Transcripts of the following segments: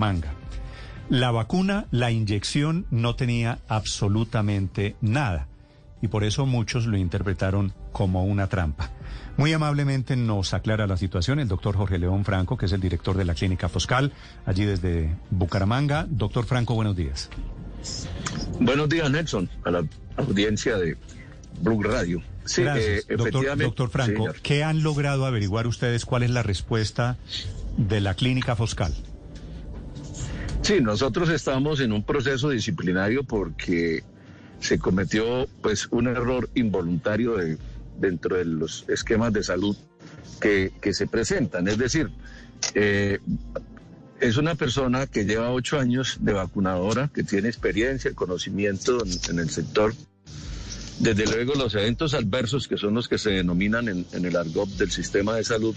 Bucaramanga. La vacuna, la inyección no tenía absolutamente nada y por eso muchos lo interpretaron como una trampa. Muy amablemente nos aclara la situación el doctor Jorge León Franco, que es el director de la Clínica Foscal, allí desde Bucaramanga. Doctor Franco, buenos días. Buenos días, Nelson, a la audiencia de Blue Radio. Sí, eh, doctor, doctor, Franco, ¿qué han logrado averiguar ustedes? ¿Cuál es la respuesta de la Clínica Foscal? Sí, nosotros estamos en un proceso disciplinario porque se cometió pues un error involuntario dentro de los esquemas de salud que, se presentan. Es decir, eh, es una persona que lleva ocho años de vacunadora, que tiene experiencia, conocimiento en, el sector. Desde luego los eventos adversos, que son los que se denominan en, el argot del sistema de salud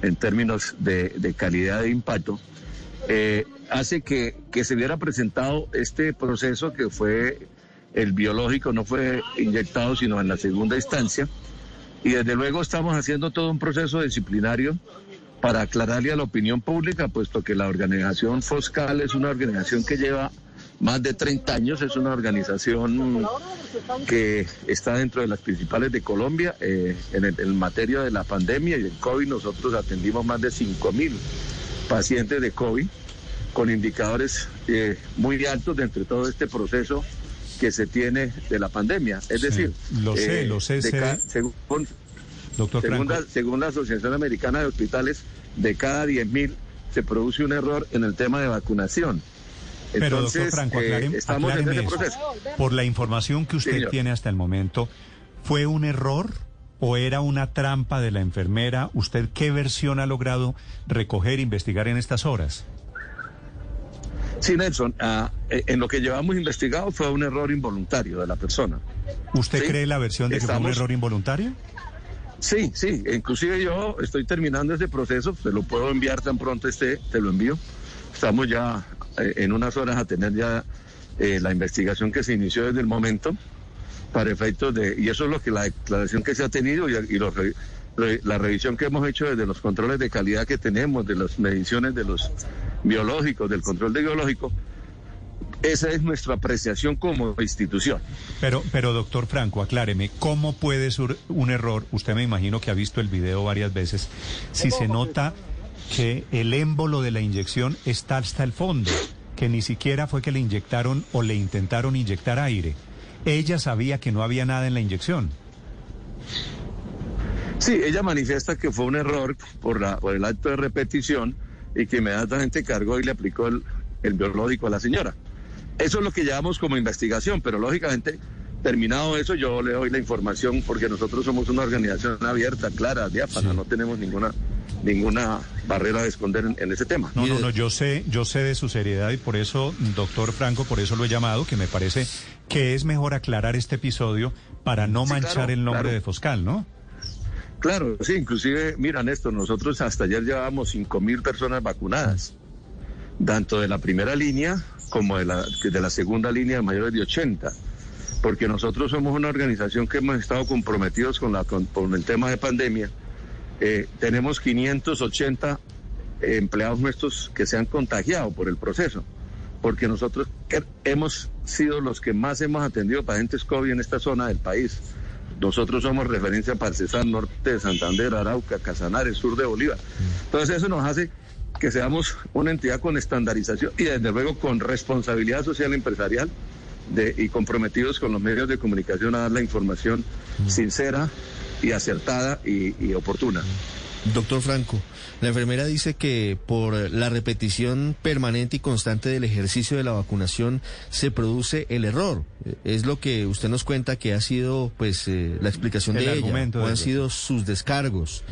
en términos de, calidad de impacto, eh, hace que, que se hubiera presentado este proceso que fue el biológico, no fue inyectado sino en la segunda instancia. Y desde luego estamos haciendo todo un proceso disciplinario para aclararle a la opinión pública, puesto que la organización Foscal es una organización que lleva más de 30 años, es una organización que está dentro de las principales de Colombia. Eh, en, el, materia de la pandemia y del COVID, nosotros atendimos más de 5 mil pacientes de COVID con indicadores eh, muy altos dentro de todo este proceso que se tiene de la pandemia. Es decir, lo sé, eh, lo sé, según, Doctor según, la, Asociación Americana de Hospitales, de cada 10.000 se produce un error en el tema de vacunación. Pero doctor Franco, eh, estamos en ese proceso. Por la información que usted tiene hasta el momento, ¿fue un error o era una trampa de la enfermera? ¿Usted qué versión ha logrado recoger e investigar en estas horas? Sí, Nelson, eh, en lo que llevamos investigado fue un error involuntario de la persona. ¿Usted cree la versión de que fue un error involuntario? Sí, sí, inclusive yo estoy terminando ese proceso, te lo puedo enviar tan pronto esté, te lo envío. Estamos ya eh, en unas horas a tener ya eh, la investigación que se inició desde el momento para efectos de, y eso es lo que la declaración que se ha tenido y, la revisión que hemos hecho desde los controles de calidad que tenemos, de las mediciones de los biológicos, del control de biológico, esa es nuestra apreciación como institución. Pero, pero doctor Franco, acláreme, ¿cómo puede ser un error? Usted me imagino que ha visto el video varias veces. Si se nota que el émbolo de la inyección está hasta el fondo, que ni siquiera fue que le inyectaron o le intentaron inyectar aire. Ella sabía que no había nada en la inyección. Sí, ella manifiesta que fue un error por, la, por el acto de repetición y que inmediatamente cargó y le aplicó el, biológico a la señora. Eso es lo que llevamos como investigación, pero lógicamente, terminado eso, yo le doy la información porque nosotros somos una organización abierta, clara, diáfana, no tenemos ninguna ninguna barrera de esconder en, ese tema. No, no, no, yo sé, yo sé de su seriedad y por eso, doctor Franco, por eso lo he llamado, que me parece que es mejor aclarar este episodio para no manchar el nombre de Foscal, ¿no? Claro, sí, inclusive, mira Néstor, nosotros hasta ayer llevábamos 5 mil personas vacunadas, tanto de la primera línea como de la, de la segunda línea de mayores de 80, porque nosotros somos una organización que hemos estado comprometidos con, la, con, el tema de pandemia. Eh, tenemos 580 empleados nuestros que se han contagiado por el proceso, porque nosotros hemos sido los que más hemos atendido pacientes COVID en esta zona del país. Nosotros somos referencia para César Norte de Santander, Arauca, Casanares, sur de Bolívar. Entonces eso nos hace que seamos una entidad con estandarización y desde luego con responsabilidad social empresarial de, y comprometidos con los medios de comunicación a dar la información sincera y acertada y oportuna. Doctor Franco, la enfermera dice que por la repetición permanente y constante del ejercicio de la vacunación se produce el error. Es lo que usted nos cuenta que ha sido pues eh, la explicación de ella, o han sido sus descargos.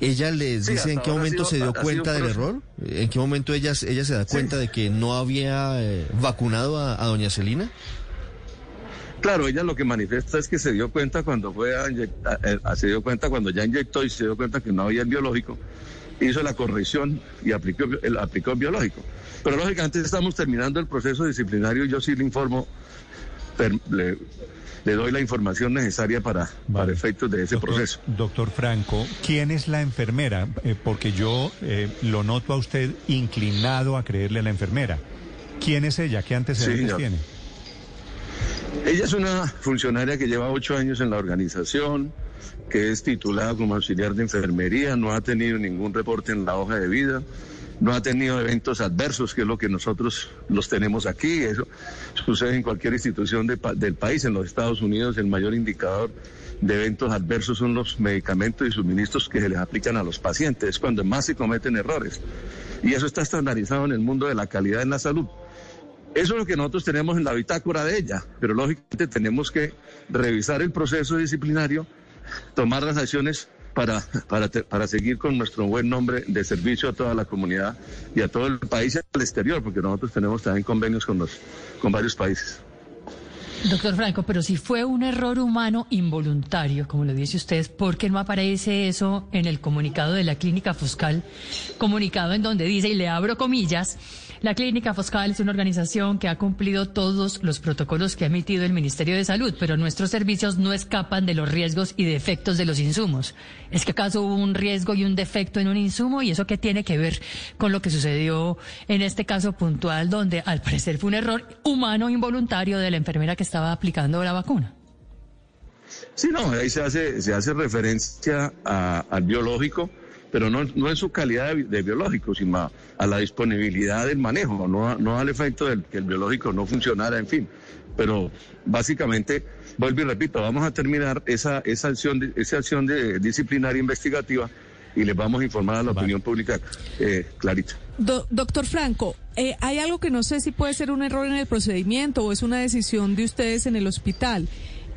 ¿Ella les dice en qué momento se dio cuenta del error? ¿En qué momento ella, ella se da cuenta de que no había eh, vacunado a doña Celina? Claro, ella lo que manifiesta es que se dio cuenta cuando fue a inyectar, eh, se dio cuenta cuando ya inyectó y se dio cuenta que no había el biológico, hizo la corrección y aplicó el, aplicó el biológico. Pero lógicamente estamos terminando el proceso disciplinario y yo sí le informo le, doy la información necesaria para, para efectos de ese proceso. Doctor Franco, ¿quién es la enfermera? Eh, porque yo eh, lo noto a usted inclinado a creerle a la enfermera. ¿Quién es ella? ¿Qué antecedentes tiene? Ella es una funcionaria que lleva ocho años en la organización, que es titulada como auxiliar de enfermería, no ha tenido ningún reporte en la hoja de vida, no ha tenido eventos adversos, que es lo que nosotros los tenemos aquí. Eso sucede en cualquier institución del país. En los Estados Unidos el mayor indicador de eventos adversos son los medicamentos y suministros que se les aplican a los pacientes, es cuando más se cometen errores. Y eso está estandarizado en el mundo de la calidad en la salud. Eso es lo que nosotros tenemos en la bitácora de ella, pero lógicamente tenemos que revisar el proceso disciplinario, tomar las acciones para, para, para seguir con nuestro buen nombre de servicio a toda la comunidad y a todo el país y al exterior, porque nosotros tenemos también convenios con, los, con varios países. Doctor Franco, pero si fue un error humano involuntario, como lo dice usted, ¿por qué no aparece eso en el comunicado de la clínica Foscal? Comunicado en donde dice, y le abro comillas, la Clínica Foscal es una organización que ha cumplido todos los protocolos que ha emitido el Ministerio de Salud, pero nuestros servicios no escapan de los riesgos y defectos de los insumos. ¿Es que acaso hubo un riesgo y un defecto en un insumo? ¿Y eso qué tiene que ver con lo que sucedió en este caso puntual, donde al parecer fue un error humano involuntario de la enfermera que estaba aplicando la vacuna? Sí, no, ahí se hace, referencia al biológico pero no, no en su calidad de, biológico, sino a, la disponibilidad del manejo, no, no al efecto de que el biológico no funcionara, en fin. Pero básicamente, vuelvo y repito, vamos a terminar esa, esa acción, esa acción de, disciplinaria investigativa y les vamos a informar a la opinión pública eh, clarita. doctor Franco, eh, hay algo que no sé si puede ser un error en el procedimiento o es una decisión de ustedes en el hospital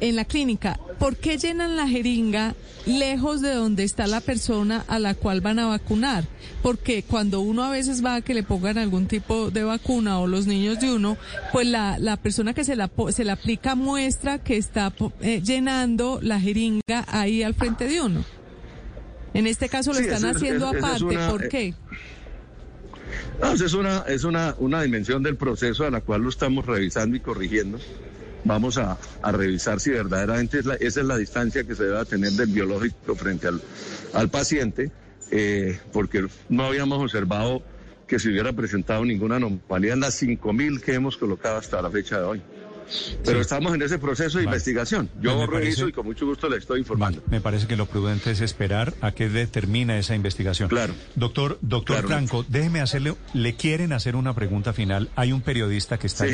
en la clínica, ¿por qué llenan la jeringa lejos de donde está la persona a la cual van a vacunar? Porque cuando uno a veces va a que le pongan algún tipo de vacuna o los niños de uno, pues la, la persona que se la, se la aplica muestra que está eh, llenando la jeringa ahí al frente de uno. En este caso lo están haciendo aparte, ¿por qué? Eh, no, es una, es una, una dimensión del proceso a la cual lo estamos revisando y corrigiendo vamos a, revisar si verdaderamente es esa es la distancia que se debe tener del biológico frente al, al paciente, eh, porque no habíamos observado que se hubiera presentado ninguna anomalía en las 5.000 que hemos colocado hasta la fecha de hoy. Pero estamos en ese proceso de investigación. Yo pues reviso y con mucho gusto le estoy informando. Me parece que lo prudente es esperar a que determine esa investigación. Claro. Doctor, doctor Franco, déjeme hacerle, le quieren hacer una pregunta final. Hay un periodista que está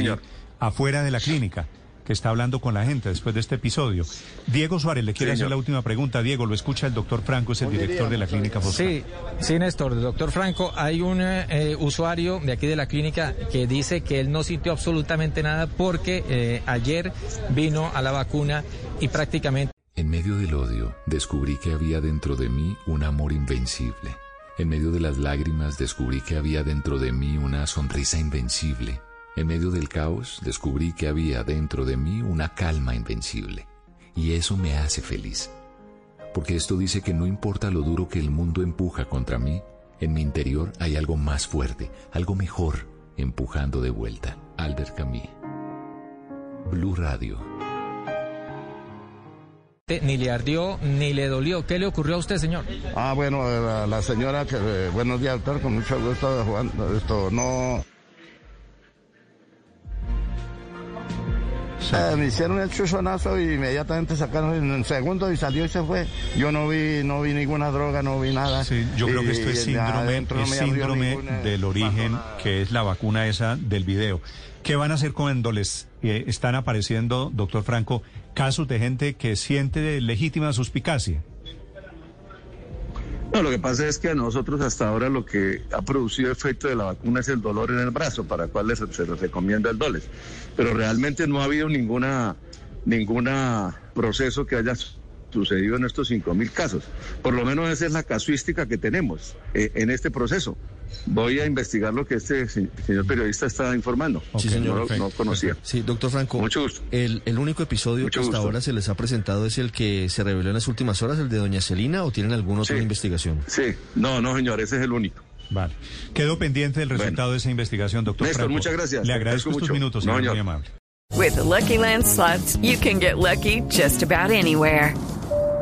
afuera de la clínica que está hablando con la gente después de este episodio. Diego Suárez le quiere hacer la última pregunta. Diego, lo escucha el doctor Franco, es el director de la clínica Foscal. Sí, sí, Néstor, doctor Franco, hay un eh, usuario de aquí de la clínica que dice que él no sintió absolutamente nada porque eh, ayer vino a la vacuna y prácticamente... En medio del odio, descubrí que había dentro de mí un amor invencible. En medio de las lágrimas, descubrí que había dentro de mí una sonrisa invencible. En medio del caos descubrí que había dentro de mí una calma invencible. Y eso me hace feliz. Porque esto dice que no importa lo duro que el mundo empuja contra mí, en mi interior hay algo más fuerte, algo mejor, empujando de vuelta. Albert Camus. Blue Radio. Ni le ardió ni le dolió. ¿Qué le ocurrió a usted, señor? Ah, bueno, la, señora que. Eh, buenos días, doctor, con mucho gusto, Juan. Esto no. Eh, me hicieron el chuchonazo y inmediatamente sacaron en un segundo y salió y se fue. Yo no vi, no vi ninguna droga, no vi nada. Sí, yo creo que esto es síndrome, del origen, que es la vacuna esa del video. ¿Qué van a hacer cuando les eh, están apareciendo, doctor Franco, casos de gente que siente legítima suspicacia? No, lo que pasa es que a nosotros hasta ahora lo que ha producido efecto de la vacuna es el dolor en el brazo, para el cual se les recomienda el Doles. Pero realmente no ha habido ninguna ninguna proceso que haya sucedido en estos 5.000 casos. Por lo menos esa es la casuística que tenemos eh, en este proceso. Voy a investigar lo que este señor periodista está informando. Sí, señor. No, conocía. Sí, doctor Franco. Mucho gusto. El, único episodio que hasta ahora se les ha presentado es el que se reveló en las últimas horas, el de doña Celina, o tienen alguna otra investigación? Sí, no, no, señor, ese es el único. Vale. Quedo pendiente del resultado de esa investigación, doctor Néstor, muchas gracias. Le agradezco estos minutos, señor, muy amable. With the Lucky Land slots, you can get lucky just about anywhere.